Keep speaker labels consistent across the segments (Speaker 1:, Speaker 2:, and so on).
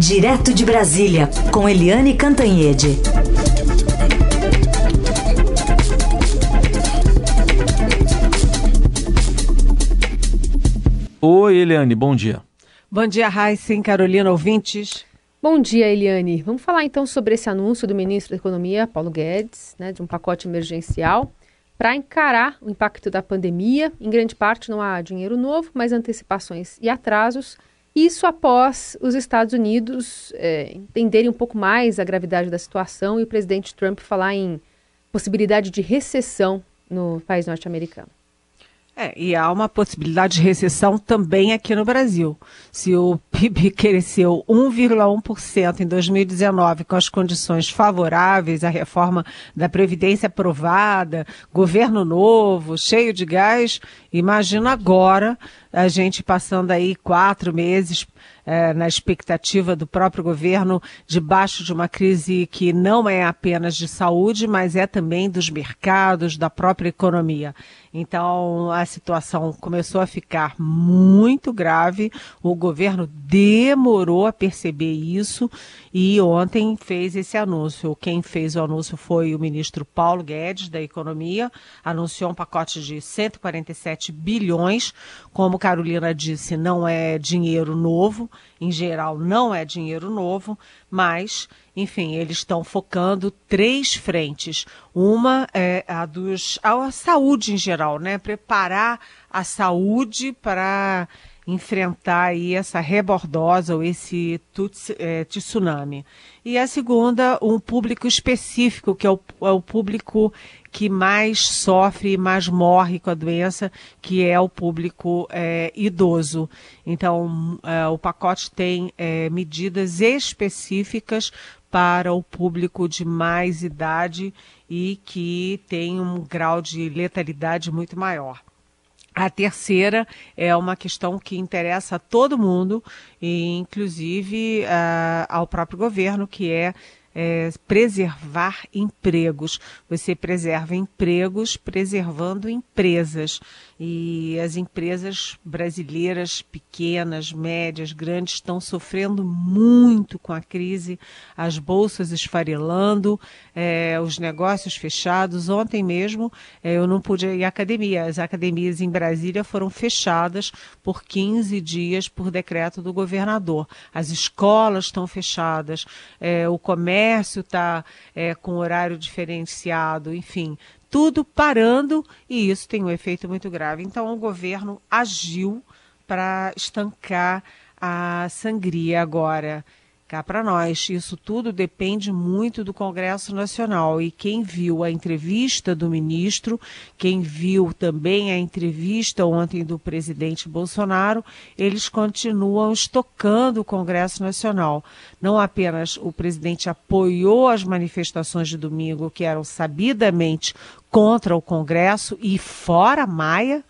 Speaker 1: Direto de Brasília, com Eliane Cantanhede.
Speaker 2: Oi, Eliane, bom dia.
Speaker 3: Bom dia, Raíssen, Carolina, ouvintes.
Speaker 4: Bom dia, Eliane. Vamos falar então sobre esse anúncio do ministro da Economia, Paulo Guedes, né, de um pacote emergencial para encarar o impacto da pandemia. Em grande parte não há dinheiro novo, mas antecipações e atrasos. Isso após os Estados Unidos é, entenderem um pouco mais a gravidade da situação e o presidente Trump falar em possibilidade de recessão no país norte-americano.
Speaker 3: É, e há uma possibilidade de recessão também aqui no Brasil. Se o PIB cresceu 1,1% em 2019 com as condições favoráveis, a reforma da Previdência aprovada, governo novo, cheio de gás, imagina agora a gente passando aí quatro meses é, na expectativa do próprio governo, debaixo de uma crise que não é apenas de saúde, mas é também dos mercados, da própria economia. Então, a situação começou a ficar muito grave. O governo demorou a perceber isso e ontem fez esse anúncio. Quem fez o anúncio foi o ministro Paulo Guedes, da Economia, anunciou um pacote de 147 bilhões. Como Carolina disse, não é dinheiro novo, em geral, não é dinheiro novo, mas enfim, eles estão focando três frentes. Uma é a dos a saúde em geral, né? Preparar a saúde para enfrentar aí essa rebordosa ou esse é, tsunami. E a segunda, um público específico, que é o, é o público que mais sofre e mais morre com a doença, que é o público é, idoso. Então, é, o pacote tem é, medidas específicas para o público de mais idade e que tem um grau de letalidade muito maior. A terceira é uma questão que interessa a todo mundo, e inclusive uh, ao próprio governo, que é é, preservar empregos. Você preserva empregos preservando empresas. E as empresas brasileiras, pequenas, médias, grandes, estão sofrendo muito com a crise, as bolsas esfarelando, é, os negócios fechados. Ontem mesmo é, eu não pude ir à academia. As academias em Brasília foram fechadas por 15 dias por decreto do governador. As escolas estão fechadas, é, o comércio está é, com horário diferenciado, enfim, tudo parando e isso tem um efeito muito grave. Então o governo agiu para estancar a sangria agora. Cá para nós, isso tudo depende muito do Congresso Nacional. E quem viu a entrevista do ministro, quem viu também a entrevista ontem do presidente Bolsonaro, eles continuam estocando o Congresso Nacional. Não apenas o presidente apoiou as manifestações de domingo, que eram sabidamente contra o Congresso e fora Maia,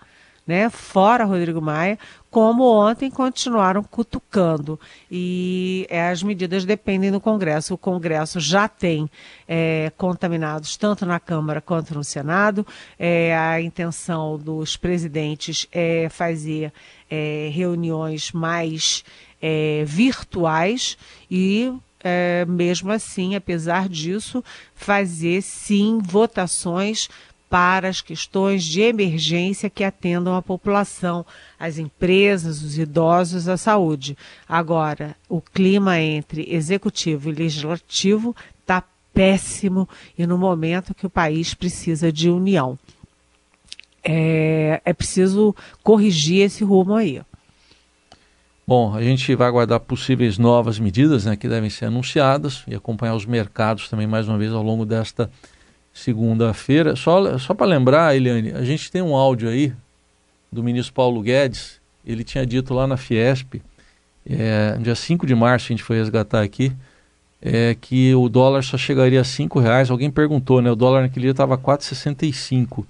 Speaker 3: né, fora Rodrigo Maia, como ontem continuaram cutucando. E é, as medidas dependem do Congresso. O Congresso já tem é, contaminados tanto na Câmara quanto no Senado. É, a intenção dos presidentes é fazer é, reuniões mais é, virtuais e é, mesmo assim, apesar disso, fazer sim votações para as questões de emergência que atendam a população, as empresas, os idosos, a saúde. Agora, o clima entre executivo e legislativo está péssimo e no momento que o país precisa de união. É, é preciso corrigir esse rumo aí.
Speaker 2: Bom, a gente vai aguardar possíveis novas medidas né, que devem ser anunciadas e acompanhar os mercados também mais uma vez ao longo desta segunda-feira. Só, só para lembrar, Eliane, a gente tem um áudio aí do ministro Paulo Guedes. Ele tinha dito lá na Fiesp, é, dia 5 de março, a gente foi resgatar aqui, é, que o dólar só chegaria a 5 reais. Alguém perguntou, né? O dólar naquele dia estava 4,65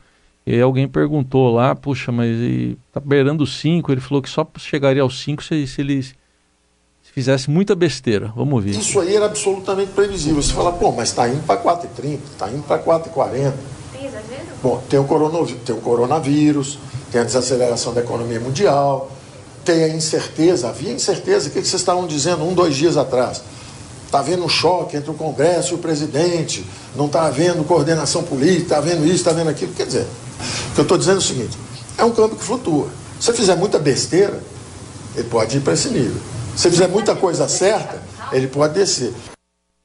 Speaker 2: e aí alguém perguntou lá, puxa, mas tá beirando 5, ele falou que só chegaria aos 5 se, se ele fizesse muita besteira. Vamos ver.
Speaker 5: Isso aí era absolutamente previsível. Você fala, pô, mas está indo para 4,30, está indo para 4,40. Tem exagero? Bom, tem o, coronavírus, tem o coronavírus, tem a desaceleração da economia mundial, ter a incerteza, havia incerteza, o que vocês estavam dizendo um, dois dias atrás? Está havendo um choque entre o Congresso e o presidente, não está havendo coordenação política, está havendo isso, está havendo aquilo. Quer dizer, o que eu estou dizendo é o seguinte: é um câmbio que flutua. Se você fizer muita besteira, ele pode ir para esse nível. Se você fizer muita coisa certa, ele pode descer.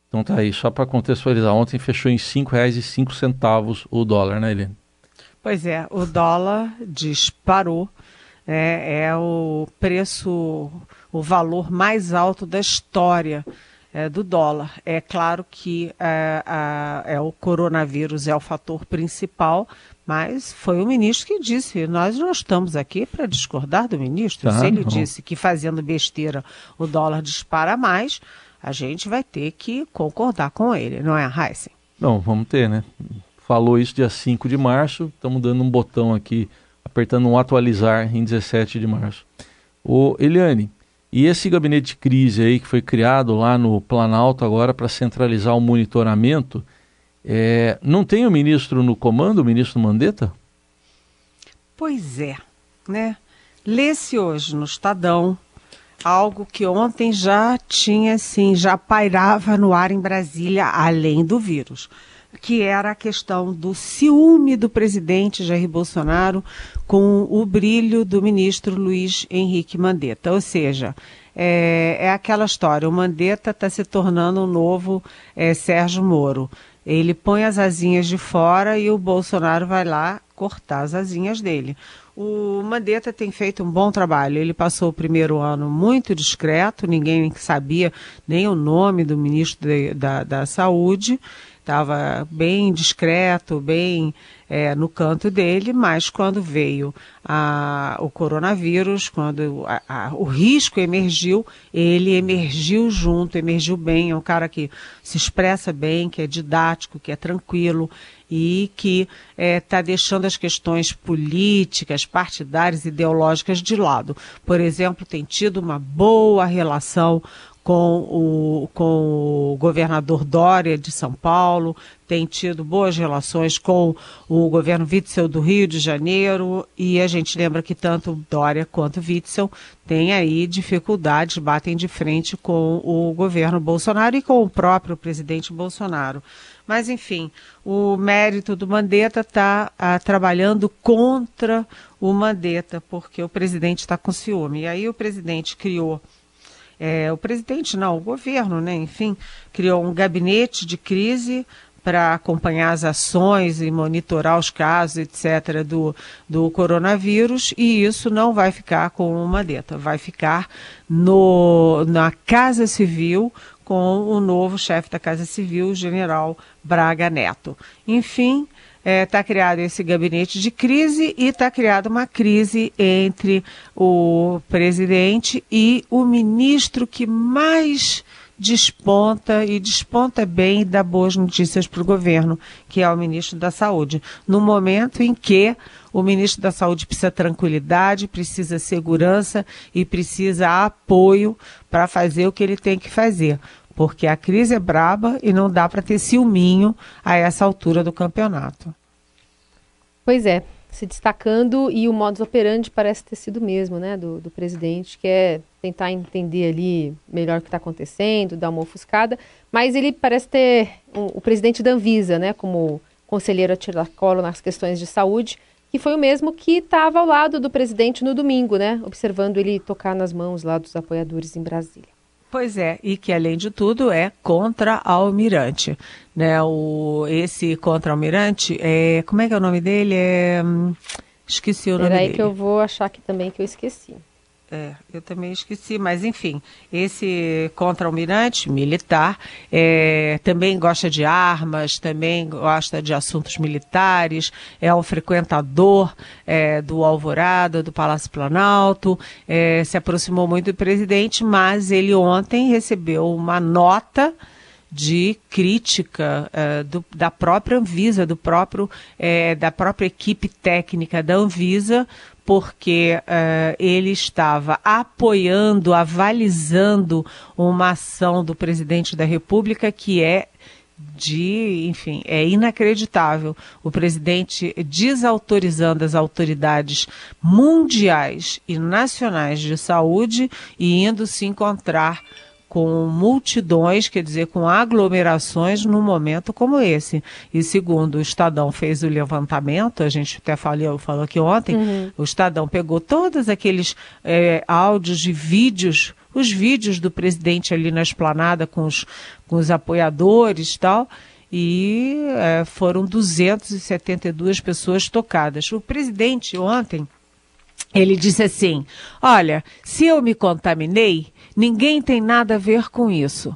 Speaker 2: Então tá aí, só para contextualizar, ontem fechou em R$ 5,05 o dólar, né, Helene?
Speaker 3: Pois é, o dólar disparou. É, é o preço, o valor mais alto da história é, do dólar. É claro que é, a, é o coronavírus é o fator principal, mas foi o ministro que disse: nós não estamos aqui para discordar do ministro. Se ele disse que fazendo besteira o dólar dispara mais, a gente vai ter que concordar com ele, não é, Heisen?
Speaker 2: Não, vamos ter, né? Falou isso dia 5 de março, estamos dando um botão aqui, apertando um atualizar em 17 de março. O Eliane, e esse gabinete de crise aí que foi criado lá no Planalto agora para centralizar o monitoramento, é, não tem o ministro no comando, o ministro Mandetta?
Speaker 3: Pois é, né? Lê-se hoje no Estadão algo que ontem já tinha, assim, já pairava no ar em Brasília, além do vírus, que era a questão do ciúme do presidente Jair Bolsonaro com o brilho do ministro Luiz Henrique Mandetta. Ou seja, é, é aquela história, o Mandetta está se tornando um novo é, Sérgio Moro. Ele põe as asinhas de fora e o Bolsonaro vai lá cortar as asinhas dele. O Mandetta tem feito um bom trabalho. Ele passou o primeiro ano muito discreto, ninguém sabia nem o nome do ministro de, da, da Saúde, estava bem discreto, bem é, no canto dele, mas quando veio a, o coronavírus, quando a, a, o risco emergiu, ele emergiu junto, emergiu bem. É um cara que se expressa bem, que é didático, que é tranquilo e que está é, tá deixando as questões políticas, partidárias, ideológicas de lado. Por exemplo, tem tido uma boa relação com o, com o governador Dória de São Paulo, tem tido boas relações com o governo Witzel do Rio de Janeiro, e a gente lembra que tanto Dória quanto Witzel têm aí dificuldades, batem de frente com o governo Bolsonaro e com o próprio presidente Bolsonaro. Mas, enfim, o mérito do Mandetta está ah, trabalhando contra o Mandetta, porque o presidente está com ciúme. E aí o presidente criou é, o presidente, não, o governo, né, enfim, criou um gabinete de crise para acompanhar as ações e monitorar os casos, etc., do, do coronavírus, e isso não vai ficar com uma deta, vai ficar no, na Casa Civil com o novo chefe da Casa Civil, general Braga Neto. Enfim, está é, tá criado esse gabinete de crise e está criada uma crise entre o presidente e o ministro que mais desponta e desponta bem e dá boas notícias para o governo, que é o ministro da Saúde. No momento em que o ministro da Saúde precisa tranquilidade, precisa segurança e precisa apoio para fazer o que ele tem que fazer porque a crise é braba e não dá para ter ciúminho a essa altura do campeonato.
Speaker 4: Pois é, se destacando e o modus operandi parece ter sido o mesmo, né, do, do presidente, que é tentar entender ali melhor o que está acontecendo, dar uma ofuscada, mas ele parece ter um, o presidente da Anvisa, né, como conselheiro a tirar colo nas questões de saúde, que foi o mesmo que estava ao lado do presidente no domingo, né, observando ele tocar nas mãos lá dos apoiadores em Brasília.
Speaker 3: Pois é, e que além de tudo é contra-almirante. Né? O, esse contra-almirante, é, como é que é o nome dele? É, hum, esqueci o nome
Speaker 4: Peraí
Speaker 3: dele.
Speaker 4: que eu vou achar aqui também que eu esqueci.
Speaker 3: É, eu também esqueci, mas enfim, esse contra-almirante militar é, também gosta de armas, também gosta de assuntos militares, é um frequentador é, do Alvorada, do Palácio Planalto, é, se aproximou muito do presidente, mas ele ontem recebeu uma nota de crítica uh, do, da própria Anvisa, do próprio, é, da própria equipe técnica da Anvisa, porque uh, ele estava apoiando, avalizando uma ação do presidente da República que é de, enfim, é inacreditável. O presidente desautorizando as autoridades mundiais e nacionais de saúde e indo se encontrar com multidões, quer dizer, com aglomerações num momento como esse. E segundo o Estadão fez o levantamento, a gente até falou, falou aqui ontem, uhum. o Estadão pegou todos aqueles é, áudios e vídeos os vídeos do presidente ali na esplanada com os, com os apoiadores e tal, e é, foram 272 pessoas tocadas. O presidente ontem, ele disse assim, olha, se eu me contaminei, ninguém tem nada a ver com isso.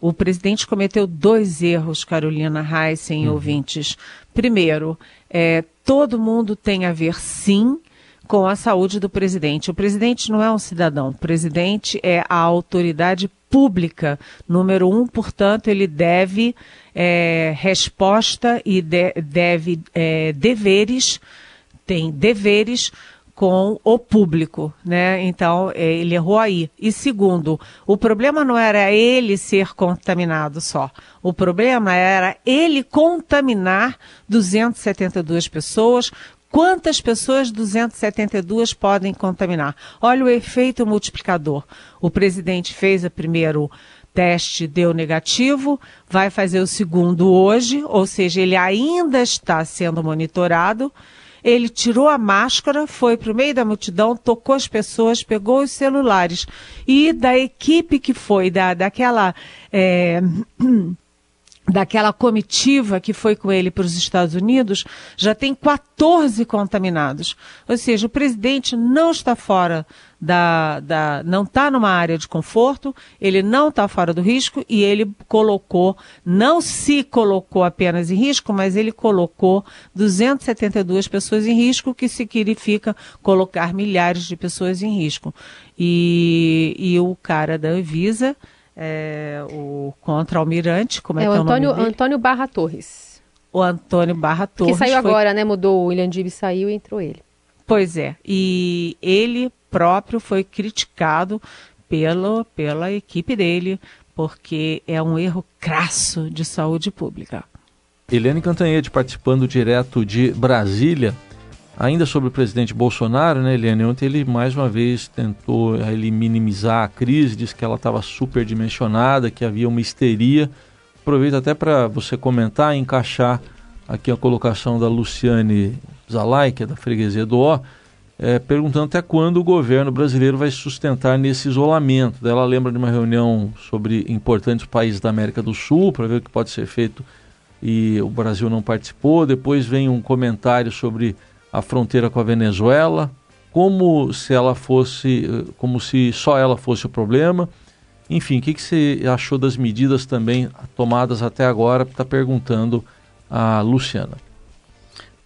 Speaker 3: O presidente cometeu dois erros, Carolina Heissen, uhum. ouvintes. Primeiro, é, todo mundo tem a ver sim com a saúde do presidente. O presidente não é um cidadão, o presidente é a autoridade pública número um, portanto, ele deve é, resposta e de, deve é, deveres, tem deveres com o público, né? Então, é, ele errou aí. E segundo, o problema não era ele ser contaminado só. O problema era ele contaminar 272 pessoas Quantas pessoas 272 podem contaminar? Olha o efeito multiplicador. O presidente fez o primeiro teste, deu negativo, vai fazer o segundo hoje, ou seja, ele ainda está sendo monitorado. Ele tirou a máscara, foi para o meio da multidão, tocou as pessoas, pegou os celulares. E da equipe que foi, da, daquela. É, daquela comitiva que foi com ele para os Estados Unidos, já tem 14 contaminados. Ou seja, o presidente não está fora da, da não está numa área de conforto, ele não está fora do risco e ele colocou, não se colocou apenas em risco, mas ele colocou 272 pessoas em risco, o que significa colocar milhares de pessoas em risco. E, e o cara da Anvisa é, o contra-almirante, como é, é, que é o
Speaker 4: Antônio,
Speaker 3: nome dele?
Speaker 4: Antônio Barra Torres.
Speaker 3: O Antônio Barra Torres.
Speaker 4: Que saiu foi... agora, né? Mudou, o William Dib saiu e entrou ele.
Speaker 3: Pois é, e ele próprio foi criticado pelo, pela equipe dele, porque é um erro crasso de saúde pública.
Speaker 2: Eliane Cantanhede participando direto de Brasília. Ainda sobre o presidente Bolsonaro, né, Eliane? Ontem ele mais uma vez tentou ele minimizar a crise, disse que ela estava superdimensionada, que havia uma histeria. Aproveito até para você comentar e encaixar aqui a colocação da Luciane Zalai, que é da freguesia do O, é, perguntando até quando o governo brasileiro vai sustentar nesse isolamento. Ela lembra de uma reunião sobre importantes países da América do Sul, para ver o que pode ser feito e o Brasil não participou. Depois vem um comentário sobre a fronteira com a Venezuela, como se ela fosse, como se só ela fosse o problema. Enfim, o que, que você achou das medidas também tomadas até agora? Está perguntando a Luciana.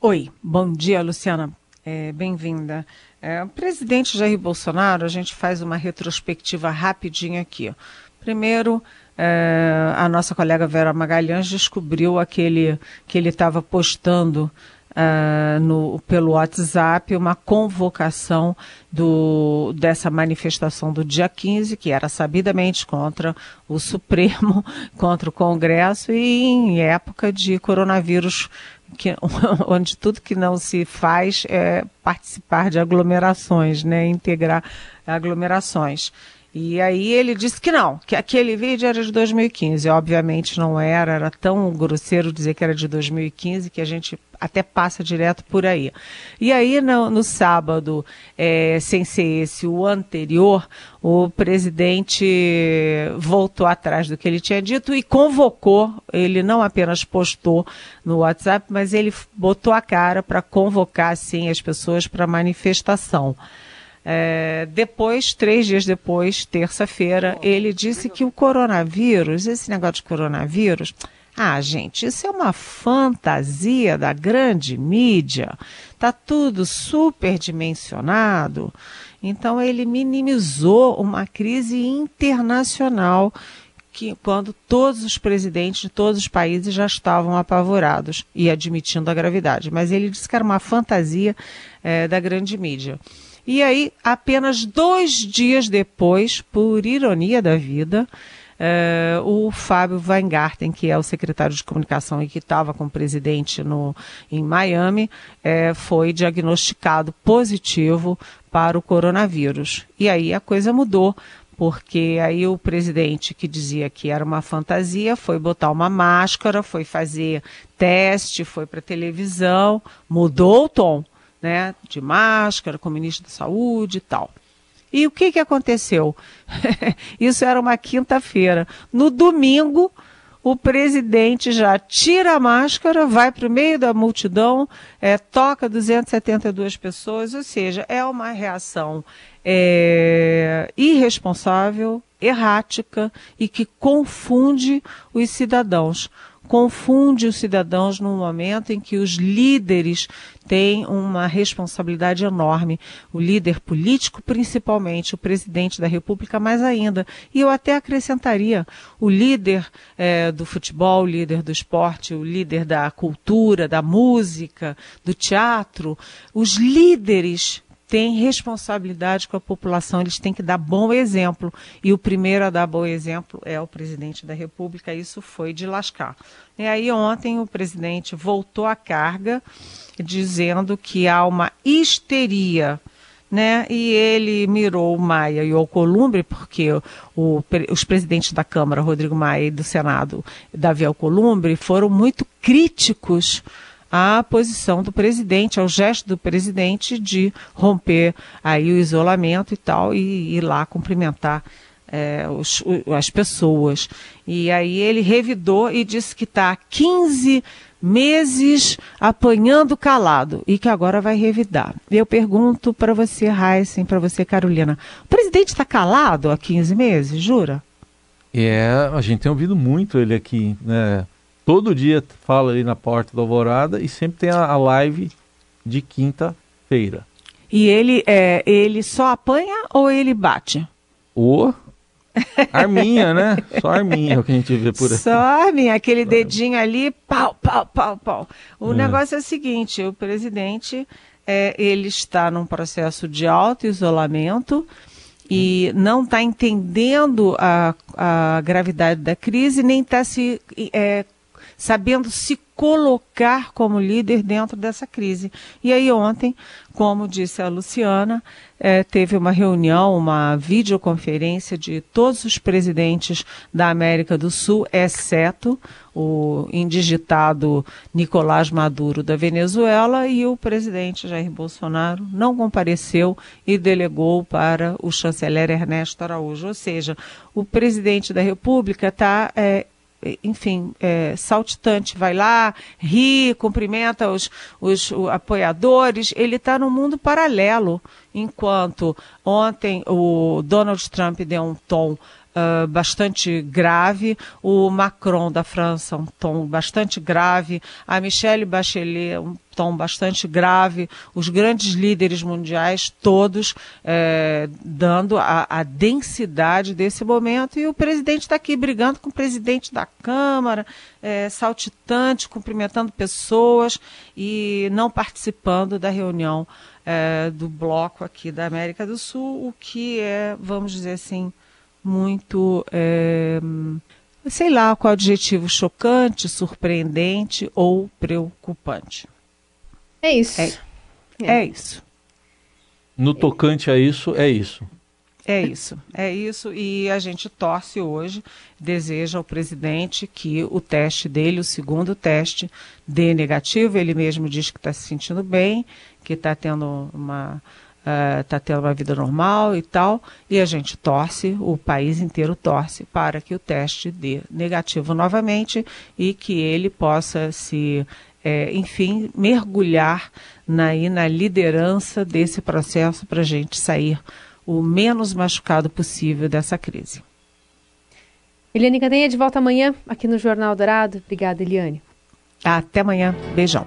Speaker 3: Oi, bom dia, Luciana. É, Bem-vinda. É, presidente Jair Bolsonaro, a gente faz uma retrospectiva rapidinho aqui. Primeiro, é, a nossa colega Vera Magalhães descobriu aquele que ele estava postando uh, no, pelo WhatsApp uma convocação do, dessa manifestação do dia 15, que era sabidamente contra o Supremo, contra o Congresso e em época de coronavírus que, onde tudo que não se faz é participar de aglomerações, né, integrar aglomerações. E aí ele disse que não, que aquele vídeo era de 2015. Obviamente não era, era tão grosseiro dizer que era de 2015 que a gente até passa direto por aí. E aí no, no sábado, é, sem ser esse o anterior, o presidente voltou atrás do que ele tinha dito e convocou, ele não apenas postou no WhatsApp, mas ele botou a cara para convocar sim as pessoas para manifestação. É, depois, três dias depois, terça-feira, ele disse que o coronavírus, esse negócio de coronavírus, ah, gente, isso é uma fantasia da grande mídia. Tá tudo superdimensionado. Então ele minimizou uma crise internacional que quando todos os presidentes de todos os países já estavam apavorados e admitindo a gravidade. Mas ele disse que era uma fantasia é, da grande mídia. E aí, apenas dois dias depois, por ironia da vida, é, o Fábio Weingarten, que é o secretário de comunicação e que estava com o presidente no, em Miami, é, foi diagnosticado positivo para o coronavírus. E aí a coisa mudou, porque aí o presidente que dizia que era uma fantasia foi botar uma máscara, foi fazer teste, foi para televisão, mudou o tom, né, de máscara, com o ministro da Saúde e tal. E o que, que aconteceu? Isso era uma quinta-feira. No domingo, o presidente já tira a máscara, vai para o meio da multidão, é, toca 272 pessoas, ou seja, é uma reação é, irresponsável, errática e que confunde os cidadãos confunde os cidadãos num momento em que os líderes têm uma responsabilidade enorme. O líder político, principalmente, o presidente da República, mais ainda. E eu até acrescentaria o líder é, do futebol, o líder do esporte, o líder da cultura, da música, do teatro. Os líderes têm responsabilidade com a população, eles têm que dar bom exemplo. E o primeiro a dar bom exemplo é o presidente da República, isso foi de lascar. E aí ontem o presidente voltou à carga, dizendo que há uma histeria. Né? E ele mirou o Maia e o Alcolumbre, porque o, os presidentes da Câmara, Rodrigo Maia, e do Senado, Davi Alcolumbre, foram muito críticos a posição do presidente, ao gesto do presidente de romper aí o isolamento e tal e ir lá cumprimentar é, os, as pessoas. E aí ele revidou e disse que está há 15 meses apanhando calado e que agora vai revidar. Eu pergunto para você, Heisen, para você, Carolina, o presidente está calado há 15 meses, jura?
Speaker 2: É, a gente tem ouvido muito ele aqui, né? Todo dia fala ali na porta da Alvorada e sempre tem a, a live de quinta-feira.
Speaker 3: E ele, é, ele só apanha ou ele bate?
Speaker 2: O arminha, né? Só arminha é o que a gente vê por aí.
Speaker 3: Só arminha, aquele dedinho ali, pau, pau, pau, pau. O é. negócio é o seguinte, o presidente, é, ele está num processo de auto-isolamento e não está entendendo a, a gravidade da crise, nem está se é, sabendo se colocar como líder dentro dessa crise. E aí ontem, como disse a Luciana, é, teve uma reunião, uma videoconferência de todos os presidentes da América do Sul, exceto o indigitado Nicolás Maduro da Venezuela e o presidente Jair Bolsonaro não compareceu e delegou para o chanceler Ernesto Araújo. Ou seja, o presidente da República está é, enfim, é, saltitante, vai lá, ri, cumprimenta os, os, os apoiadores, ele está num mundo paralelo, enquanto ontem o Donald Trump deu um tom uh, bastante grave, o Macron da França um tom bastante grave, a Michelle Bachelet um tom bastante grave, os grandes líderes mundiais todos é, dando a, a, densidade desse momento. E o presidente está aqui brigando com o presidente da Câmara, é, saltitante, cumprimentando pessoas e não participando da reunião é, do bloco aqui da América do Sul, o que é, vamos dizer assim, muito, é, sei lá qual adjetivo, chocante, surpreendente ou preocupante.
Speaker 4: É isso.
Speaker 3: É, é. é isso.
Speaker 2: No tocante a isso, é isso.
Speaker 3: É isso, é isso. E a gente torce hoje, deseja ao presidente que o teste dele, o segundo teste, dê negativo. Ele mesmo diz que está se sentindo bem, que está tendo uma está uh, tendo uma vida normal e tal, e a gente torce, o país inteiro torce para que o teste dê negativo novamente e que ele possa se, é, enfim, mergulhar na, na liderança desse processo para a gente sair o menos machucado possível dessa crise.
Speaker 4: Eliane Cadenha de volta amanhã aqui no Jornal Dourado. Obrigada, Eliane.
Speaker 3: Até amanhã. Beijão.